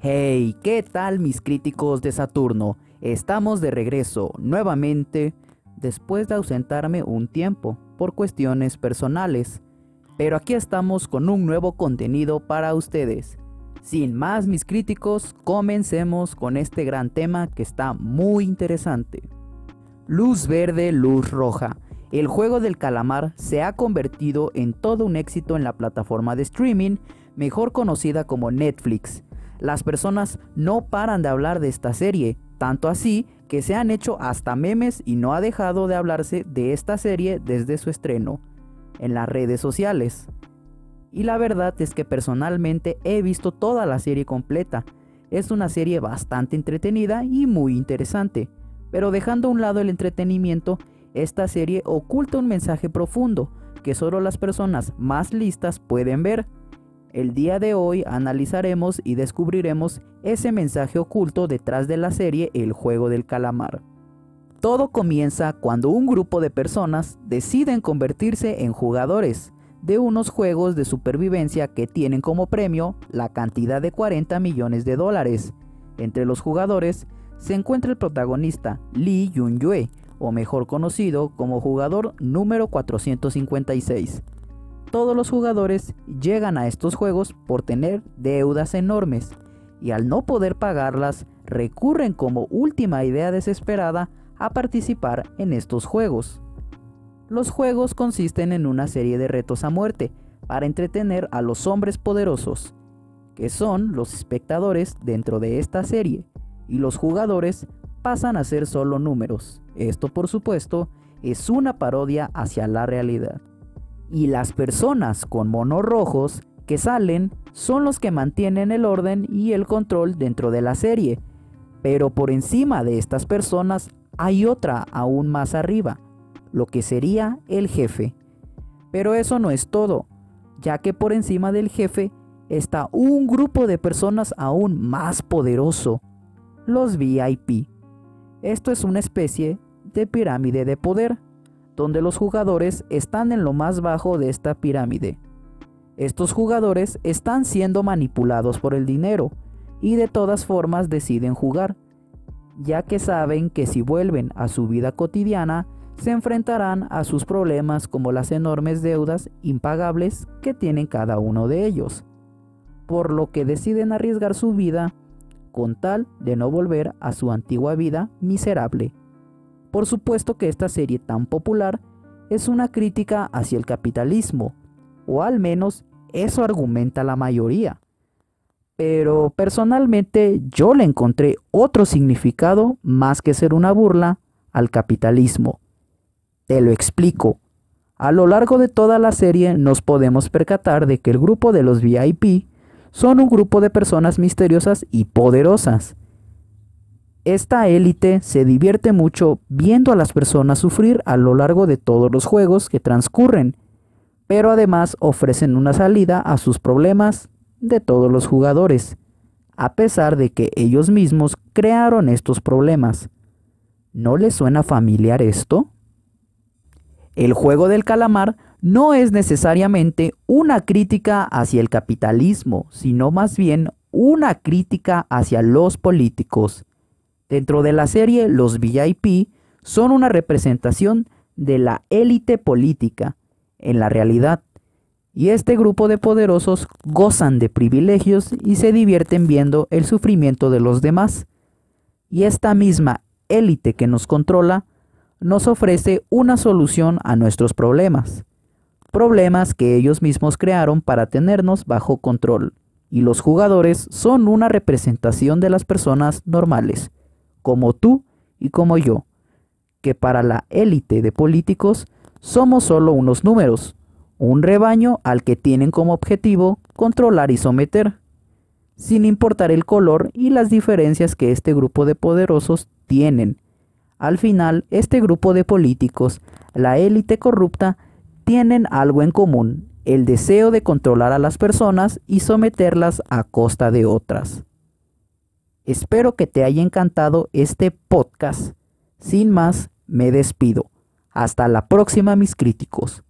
Hey, ¿qué tal mis críticos de Saturno? Estamos de regreso nuevamente después de ausentarme un tiempo por cuestiones personales. Pero aquí estamos con un nuevo contenido para ustedes. Sin más mis críticos, comencemos con este gran tema que está muy interesante. Luz verde, luz roja. El juego del calamar se ha convertido en todo un éxito en la plataforma de streaming mejor conocida como Netflix las personas no paran de hablar de esta serie, tanto así que se han hecho hasta memes y no ha dejado de hablarse de esta serie desde su estreno en las redes sociales. Y la verdad es que personalmente he visto toda la serie completa. Es una serie bastante entretenida y muy interesante. Pero dejando a un lado el entretenimiento, esta serie oculta un mensaje profundo que solo las personas más listas pueden ver. El día de hoy analizaremos y descubriremos ese mensaje oculto detrás de la serie El juego del calamar. Todo comienza cuando un grupo de personas deciden convertirse en jugadores de unos juegos de supervivencia que tienen como premio la cantidad de 40 millones de dólares. Entre los jugadores se encuentra el protagonista Lee Yun-yue, o mejor conocido como jugador número 456 todos los jugadores llegan a estos juegos por tener deudas enormes y al no poder pagarlas recurren como última idea desesperada a participar en estos juegos. Los juegos consisten en una serie de retos a muerte para entretener a los hombres poderosos, que son los espectadores dentro de esta serie, y los jugadores pasan a ser solo números. Esto por supuesto es una parodia hacia la realidad y las personas con monos rojos que salen son los que mantienen el orden y el control dentro de la serie. Pero por encima de estas personas hay otra aún más arriba, lo que sería el jefe. Pero eso no es todo, ya que por encima del jefe está un grupo de personas aún más poderoso, los VIP. Esto es una especie de pirámide de poder donde los jugadores están en lo más bajo de esta pirámide. Estos jugadores están siendo manipulados por el dinero y de todas formas deciden jugar, ya que saben que si vuelven a su vida cotidiana, se enfrentarán a sus problemas como las enormes deudas impagables que tienen cada uno de ellos, por lo que deciden arriesgar su vida con tal de no volver a su antigua vida miserable. Por supuesto que esta serie tan popular es una crítica hacia el capitalismo, o al menos eso argumenta la mayoría. Pero personalmente yo le encontré otro significado más que ser una burla al capitalismo. Te lo explico. A lo largo de toda la serie nos podemos percatar de que el grupo de los VIP son un grupo de personas misteriosas y poderosas, esta élite se divierte mucho viendo a las personas sufrir a lo largo de todos los juegos que transcurren, pero además ofrecen una salida a sus problemas de todos los jugadores, a pesar de que ellos mismos crearon estos problemas. ¿No les suena familiar esto? El juego del calamar no es necesariamente una crítica hacia el capitalismo, sino más bien una crítica hacia los políticos. Dentro de la serie, los VIP son una representación de la élite política en la realidad. Y este grupo de poderosos gozan de privilegios y se divierten viendo el sufrimiento de los demás. Y esta misma élite que nos controla nos ofrece una solución a nuestros problemas. Problemas que ellos mismos crearon para tenernos bajo control. Y los jugadores son una representación de las personas normales como tú y como yo, que para la élite de políticos somos solo unos números, un rebaño al que tienen como objetivo controlar y someter, sin importar el color y las diferencias que este grupo de poderosos tienen. Al final, este grupo de políticos, la élite corrupta, tienen algo en común, el deseo de controlar a las personas y someterlas a costa de otras. Espero que te haya encantado este podcast. Sin más, me despido. Hasta la próxima, mis críticos.